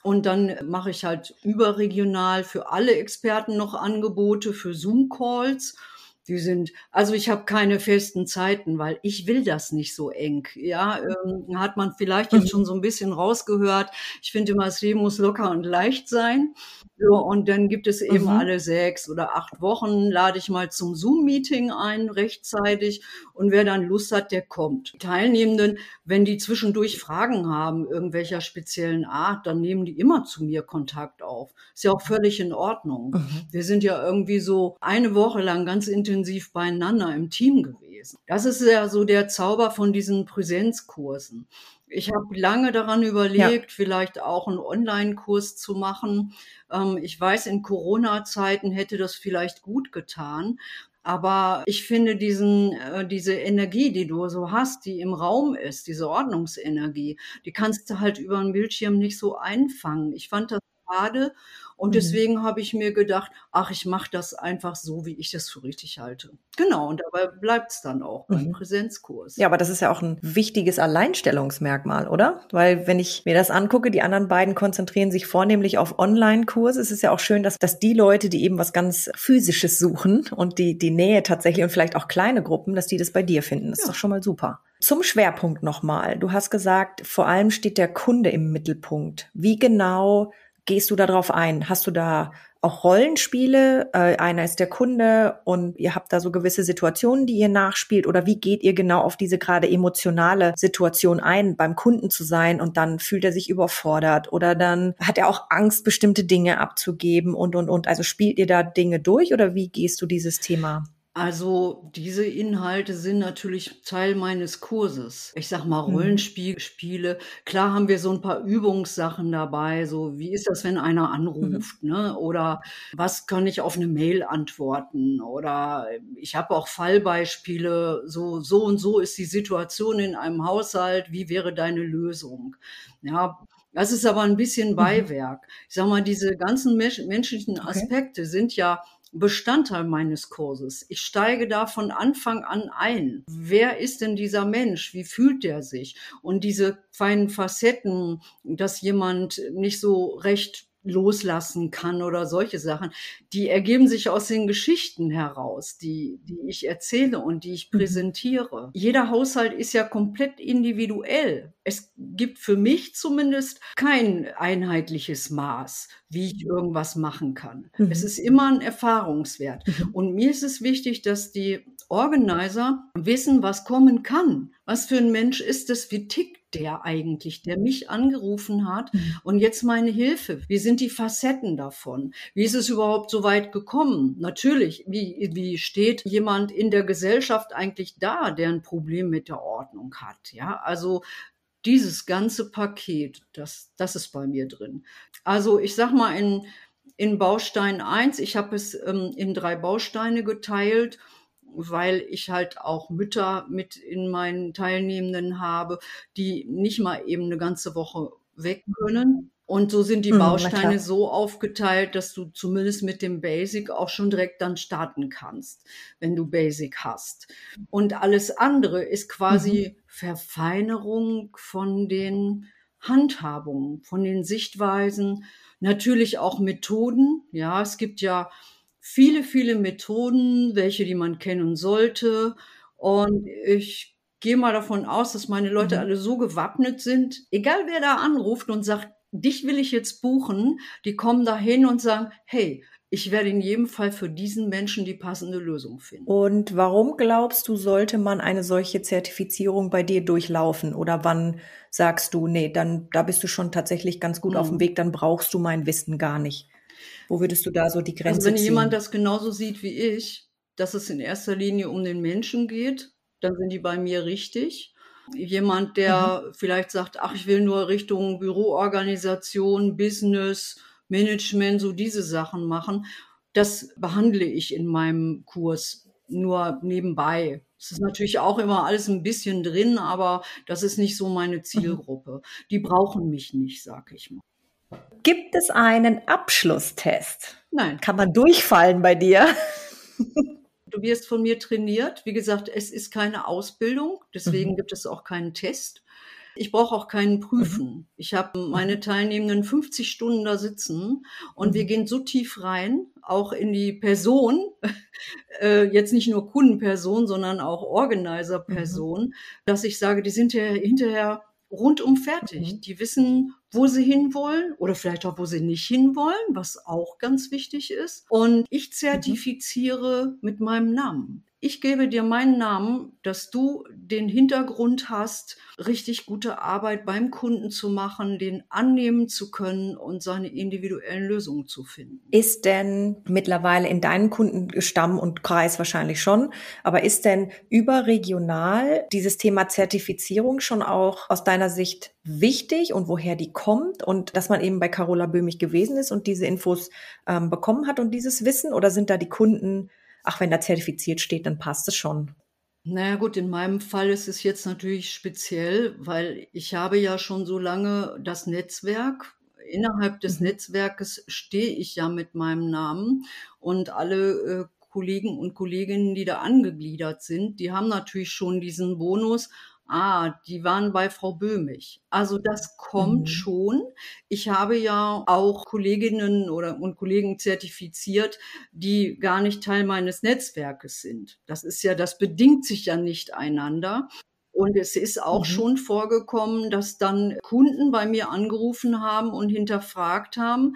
Und dann mache ich halt überregional für alle Experten noch Angebote für Zoom-Calls. Die sind, also ich habe keine festen Zeiten, weil ich will das nicht so eng. Ja, ähm, hat man vielleicht jetzt mhm. schon so ein bisschen rausgehört. Ich finde immer, das Leben muss locker und leicht sein. So, und dann gibt es eben mhm. alle sechs oder acht Wochen, lade ich mal zum Zoom-Meeting ein, rechtzeitig. Und wer dann Lust hat, der kommt. Die Teilnehmenden, wenn die zwischendurch Fragen haben, irgendwelcher speziellen Art, dann nehmen die immer zu mir Kontakt auf. Ist ja auch völlig in Ordnung. Mhm. Wir sind ja irgendwie so eine Woche lang ganz intensiv beieinander im Team gewesen. Das ist ja so der Zauber von diesen Präsenzkursen. Ich habe lange daran überlegt, ja. vielleicht auch einen Online-Kurs zu machen. Ähm, ich weiß, in Corona-Zeiten hätte das vielleicht gut getan. Aber ich finde diesen, äh, diese Energie, die du so hast, die im Raum ist, diese Ordnungsenergie, die kannst du halt über einen Bildschirm nicht so einfangen. Ich fand das schade und mhm. deswegen habe ich mir gedacht, ach, ich mache das einfach so, wie ich das für richtig halte. Genau, und dabei bleibt es dann auch beim mhm. Präsenzkurs. Ja, aber das ist ja auch ein wichtiges Alleinstellungsmerkmal, oder? Weil wenn ich mir das angucke, die anderen beiden konzentrieren sich vornehmlich auf Online-Kurse. Es ist ja auch schön, dass, dass die Leute, die eben was ganz Physisches suchen und die, die Nähe tatsächlich und vielleicht auch kleine Gruppen, dass die das bei dir finden. Das ja. ist doch schon mal super. Zum Schwerpunkt nochmal. Du hast gesagt, vor allem steht der Kunde im Mittelpunkt. Wie genau gehst du darauf ein? Hast du da auch Rollenspiele? Äh, einer ist der Kunde und ihr habt da so gewisse Situationen, die ihr nachspielt? Oder wie geht ihr genau auf diese gerade emotionale Situation ein, beim Kunden zu sein und dann fühlt er sich überfordert oder dann hat er auch Angst, bestimmte Dinge abzugeben und, und, und. Also spielt ihr da Dinge durch oder wie gehst du dieses Thema also diese Inhalte sind natürlich Teil meines Kurses. Ich sag mal mhm. Rollenspiele. Klar haben wir so ein paar Übungssachen dabei. So wie ist das, wenn einer anruft, mhm. ne? Oder was kann ich auf eine Mail antworten? Oder ich habe auch Fallbeispiele. So so und so ist die Situation in einem Haushalt. Wie wäre deine Lösung? Ja, das ist aber ein bisschen mhm. Beiwerk. Ich sag mal, diese ganzen menschlichen Aspekte okay. sind ja Bestandteil meines Kurses. Ich steige da von Anfang an ein. Wer ist denn dieser Mensch? Wie fühlt der sich? Und diese feinen Facetten, dass jemand nicht so recht loslassen kann oder solche Sachen, die ergeben sich aus den Geschichten heraus, die, die ich erzähle und die ich mhm. präsentiere. Jeder Haushalt ist ja komplett individuell. Es gibt für mich zumindest kein einheitliches Maß, wie ich irgendwas machen kann. Mhm. Es ist immer ein Erfahrungswert. Mhm. Und mir ist es wichtig, dass die Organizer wissen, was kommen kann. Was für ein Mensch ist es? Wie tickt der eigentlich, der mich angerufen hat Mhm. und jetzt meine Hilfe? Wie sind die Facetten davon? Wie ist es überhaupt so weit gekommen? Natürlich, wie, wie steht jemand in der Gesellschaft eigentlich da, der ein Problem mit der Ordnung hat? Ja, also dieses ganze Paket, das, das ist bei mir drin. Also ich sag mal in, in Baustein 1, ich habe es ähm, in drei Bausteine geteilt, weil ich halt auch Mütter mit in meinen Teilnehmenden habe, die nicht mal eben eine ganze Woche weg können. Und so sind die Mhm, na Bausteine so aufgeteilt, dass du zumindest mit dem Basic auch schon direkt dann starten kannst, wenn du Basic hast. Und alles andere ist quasi Verfeinerung von den Handhabungen, von den Sichtweisen, natürlich auch Methoden. Ja, es gibt ja viele, viele Methoden, welche die man kennen sollte. Und ich gehe mal davon aus, dass meine Leute Mhm. alle so gewappnet sind, egal wer da anruft und sagt, dich will ich jetzt buchen, die kommen da hin und sagen, hey, ich werde in jedem Fall für diesen Menschen die passende Lösung finden. Und warum glaubst du, sollte man eine solche Zertifizierung bei dir durchlaufen? Oder wann sagst du, nee, dann, da bist du schon tatsächlich ganz gut auf dem Hm. Weg, dann brauchst du mein Wissen gar nicht? Wo würdest du da so die Also Grenze wenn jemand ziehen? das genauso sieht wie ich, dass es in erster Linie um den Menschen geht, dann sind die bei mir richtig. Jemand, Mhm. der vielleicht sagt, ach, ich will nur Richtung Büroorganisation, Business, Management, so diese Sachen machen, das behandle ich in meinem Kurs nur nebenbei. Es ist natürlich auch immer alles ein bisschen drin, aber das ist nicht so meine Mhm. Zielgruppe. Die brauchen mich nicht, sag ich mal. Gibt es einen Abschlusstest? Nein. Kann man durchfallen bei dir? *laughs* Du wirst von mir trainiert. Wie gesagt, es ist keine Ausbildung, deswegen Mhm. gibt es auch keinen Test. Ich brauche auch keinen Prüfen. Ich habe meine Teilnehmenden 50 Stunden da sitzen und wir Mhm. gehen so tief rein, auch in die Person, *laughs* äh, jetzt nicht nur Kundenperson, sondern auch Mhm. Organizer-Person, dass ich sage, die sind ja hinterher rundum fertig. Mhm. Die wissen, wo sie hinwollen oder vielleicht auch, wo sie nicht hinwollen, was auch ganz wichtig ist. Und ich Mhm. zertifiziere mit meinem Namen. Ich gebe dir meinen Namen, dass du den Hintergrund hast, richtig gute Arbeit beim Kunden zu machen, den annehmen zu können und seine individuellen Lösungen zu finden. Ist denn mittlerweile in deinem Kundenstamm und Kreis wahrscheinlich schon, aber ist denn überregional dieses Thema Zertifizierung schon auch aus deiner Sicht wichtig und woher die kommt und dass man eben bei Carola Böhmig gewesen ist und diese Infos ähm, bekommen hat und dieses Wissen oder sind da die Kunden, ach, wenn da zertifiziert steht, dann passt es schon? Naja gut, in meinem Fall ist es jetzt natürlich speziell, weil ich habe ja schon so lange das Netzwerk. Innerhalb des Mhm. Netzwerkes stehe ich ja mit meinem Namen und alle äh, Kollegen und Kolleginnen, die da angegliedert sind, die haben natürlich schon diesen Bonus. Ah, die waren bei Frau Böhmig. Also das kommt Mhm. schon. Ich habe ja auch Kolleginnen oder und Kollegen zertifiziert, die gar nicht Teil meines Netzwerkes sind. Das ist ja, das bedingt sich ja nicht einander. Und es ist auch Mhm. schon vorgekommen, dass dann Kunden bei mir angerufen haben und hinterfragt haben,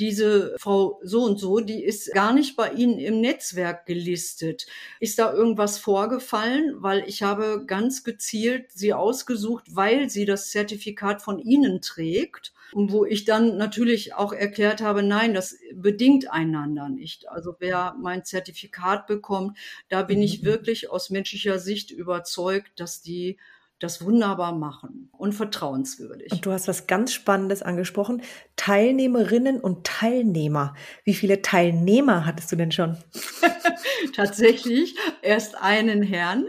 diese Frau so und so, die ist gar nicht bei Ihnen im Netzwerk gelistet. Ist da irgendwas vorgefallen? Weil ich habe ganz gezielt sie ausgesucht, weil sie das Zertifikat von Ihnen trägt. Und wo ich dann natürlich auch erklärt habe, nein, das bedingt einander nicht. Also wer mein Zertifikat bekommt, da bin ich Mhm. wirklich aus menschlicher Sicht überzeugt, dass die das wunderbar machen und vertrauenswürdig. Und du hast was ganz Spannendes angesprochen. Teilnehmerinnen und Teilnehmer. Wie viele Teilnehmer hattest du denn schon? *laughs* Tatsächlich erst einen Herrn.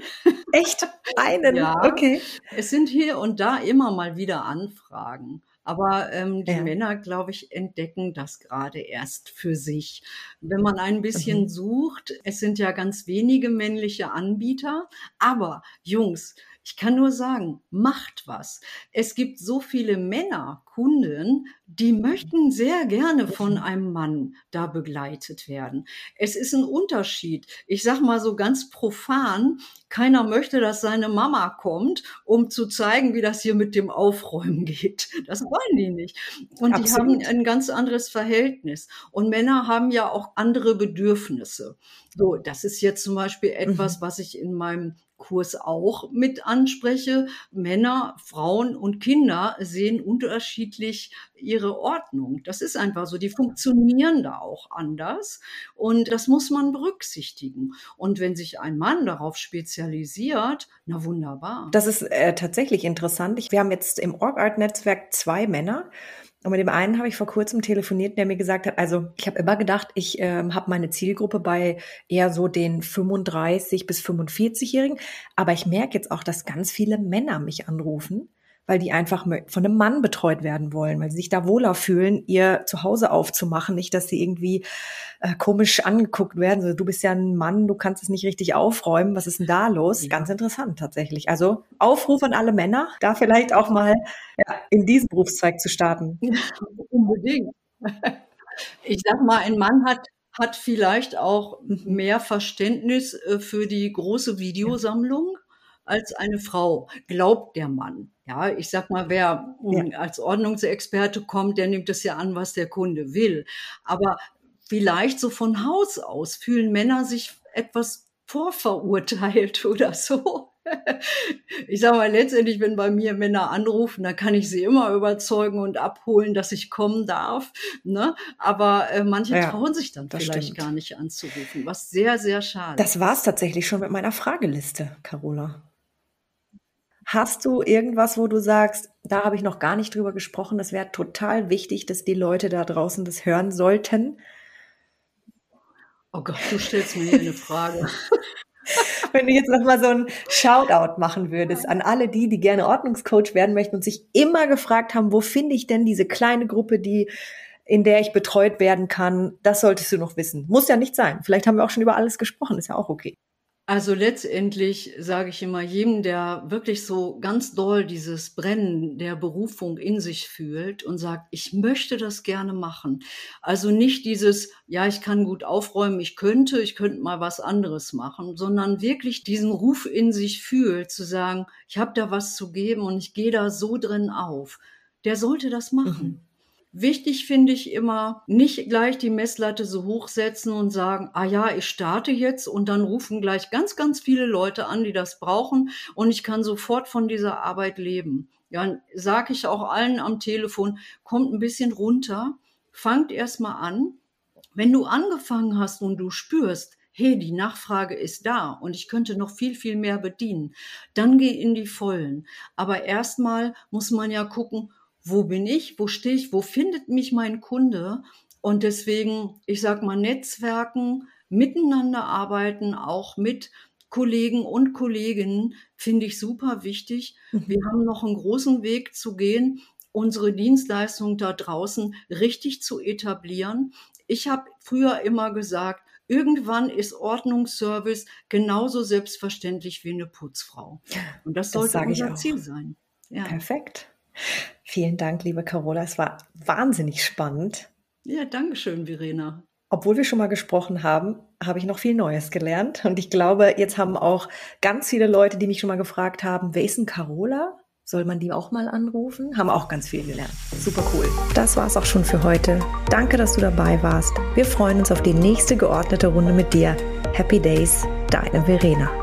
Echt? Einen? *laughs* Ja. Okay. Es sind hier und da immer mal wieder Anfragen. Aber ähm, die Ja. Männer, glaube ich, entdecken das gerade erst für sich. Wenn man ein bisschen Mhm. sucht, es sind ja ganz wenige männliche Anbieter, aber Jungs, ich kann nur sagen, macht was. Es gibt so viele Männer, Kunden, die möchten sehr gerne von Mhm. einem Mann da begleitet werden. Es ist ein Unterschied. Ich sag mal so ganz profan, keiner möchte, dass seine Mama kommt, um zu zeigen, wie das hier mit dem Aufräumen *laughs* geht. Das wollen die nicht. Und die haben Absolut. ein ganz anderes Verhältnis. Und Männer haben ja auch andere Bedürfnisse. So, das ist jetzt zum Beispiel etwas, Mhm. was ich in meinem Kurs auch mit anspreche. Männer, Frauen und Kinder sehen unterschiedlich ihre Ordnung. Das ist einfach so. Die funktionieren da auch anders. Und das muss man berücksichtigen. Und wenn sich ein Mann darauf spezialisiert, na wunderbar. Das ist äh, tatsächlich interessant. Wir haben jetzt im Org-Art-Netzwerk zwei Männer. Und mit dem einen habe ich vor kurzem telefoniert, der mir gesagt hat, also ich habe immer gedacht, ich ähm, habe meine Zielgruppe bei eher so den 35 bis 45-Jährigen. Aber ich merke jetzt auch, dass ganz viele Männer mich anrufen weil die einfach von einem Mann betreut werden wollen, weil sie sich da wohler fühlen, ihr Zuhause aufzumachen, nicht, dass sie irgendwie äh, komisch angeguckt werden. So, du bist ja ein Mann, du kannst es nicht richtig aufräumen. Was ist denn da los? Ja. Ganz interessant tatsächlich. Also Aufruf an alle Männer, da vielleicht auch mal ja, in diesen Berufszweig zu starten. *laughs* Unbedingt. Ich sag mal, ein Mann hat hat vielleicht auch mehr Verständnis äh, für die große Videosammlung als eine Frau, glaubt der Mann. Ja, ich sag mal, wer ja. als Ordnungsexperte kommt, der nimmt es ja an, was der Kunde will. Aber vielleicht so von Haus aus fühlen Männer sich etwas vorverurteilt *laughs* oder so. Ich sage mal, letztendlich, wenn bei mir Männer anrufen, dann kann ich sie immer überzeugen und abholen, dass ich kommen darf. Ne? Aber äh, manche ja, trauen sich dann vielleicht stimmt. gar nicht anzurufen, was sehr, sehr schade. Das war es tatsächlich schon mit meiner Frageliste, Carola. Hast du irgendwas, wo du sagst, da habe ich noch gar nicht drüber gesprochen, das wäre total wichtig, dass die Leute da draußen das hören sollten? Oh Gott, du stellst mir hier eine Frage. *laughs* Wenn du jetzt nochmal so ein Shoutout machen würdest an alle die, die gerne Ordnungscoach werden möchten und sich immer gefragt haben, wo finde ich denn diese kleine Gruppe, die in der ich betreut werden kann, das solltest du noch wissen. Muss ja nicht sein. Vielleicht haben wir auch schon über alles gesprochen, ist ja auch okay. Also letztendlich sage ich immer jedem, der wirklich so ganz doll dieses Brennen der Berufung in sich fühlt und sagt, ich möchte das gerne machen. Also nicht dieses, ja, ich kann gut aufräumen, ich könnte, ich könnte mal was anderes machen, sondern wirklich diesen Ruf in sich fühlt, zu sagen, ich habe da was zu geben und ich gehe da so drin auf. Der sollte das machen. Mhm. Wichtig finde ich immer, nicht gleich die Messlatte so hoch setzen und sagen, ah ja, ich starte jetzt und dann rufen gleich ganz, ganz viele Leute an, die das brauchen und ich kann sofort von dieser Arbeit leben. Ja, sage ich auch allen am Telefon, kommt ein bisschen runter, fangt erstmal an. Wenn du angefangen hast und du spürst, hey, die Nachfrage ist da und ich könnte noch viel, viel mehr bedienen, dann geh in die Vollen. Aber erstmal muss man ja gucken, wo bin ich, wo stehe ich, wo findet mich mein Kunde? Und deswegen, ich sag mal, Netzwerken, miteinander arbeiten, auch mit Kollegen und Kolleginnen, finde ich super wichtig. Mhm. Wir haben noch einen großen Weg zu gehen, unsere Dienstleistung da draußen richtig zu etablieren. Ich habe früher immer gesagt, irgendwann ist Ordnungsservice genauso selbstverständlich wie eine Putzfrau. Und das sollte das unser Ziel sein. Ja. Perfekt. Vielen Dank, liebe Carola. Es war wahnsinnig spannend. Ja, danke schön, Verena. Obwohl wir schon mal gesprochen haben, habe ich noch viel Neues gelernt. Und ich glaube, jetzt haben auch ganz viele Leute, die mich schon mal gefragt haben, wer ist denn Carola? Soll man die auch mal anrufen? Haben auch ganz viel gelernt. Super cool. Das war's auch schon für heute. Danke, dass du dabei warst. Wir freuen uns auf die nächste geordnete Runde mit dir. Happy Days, deine Verena.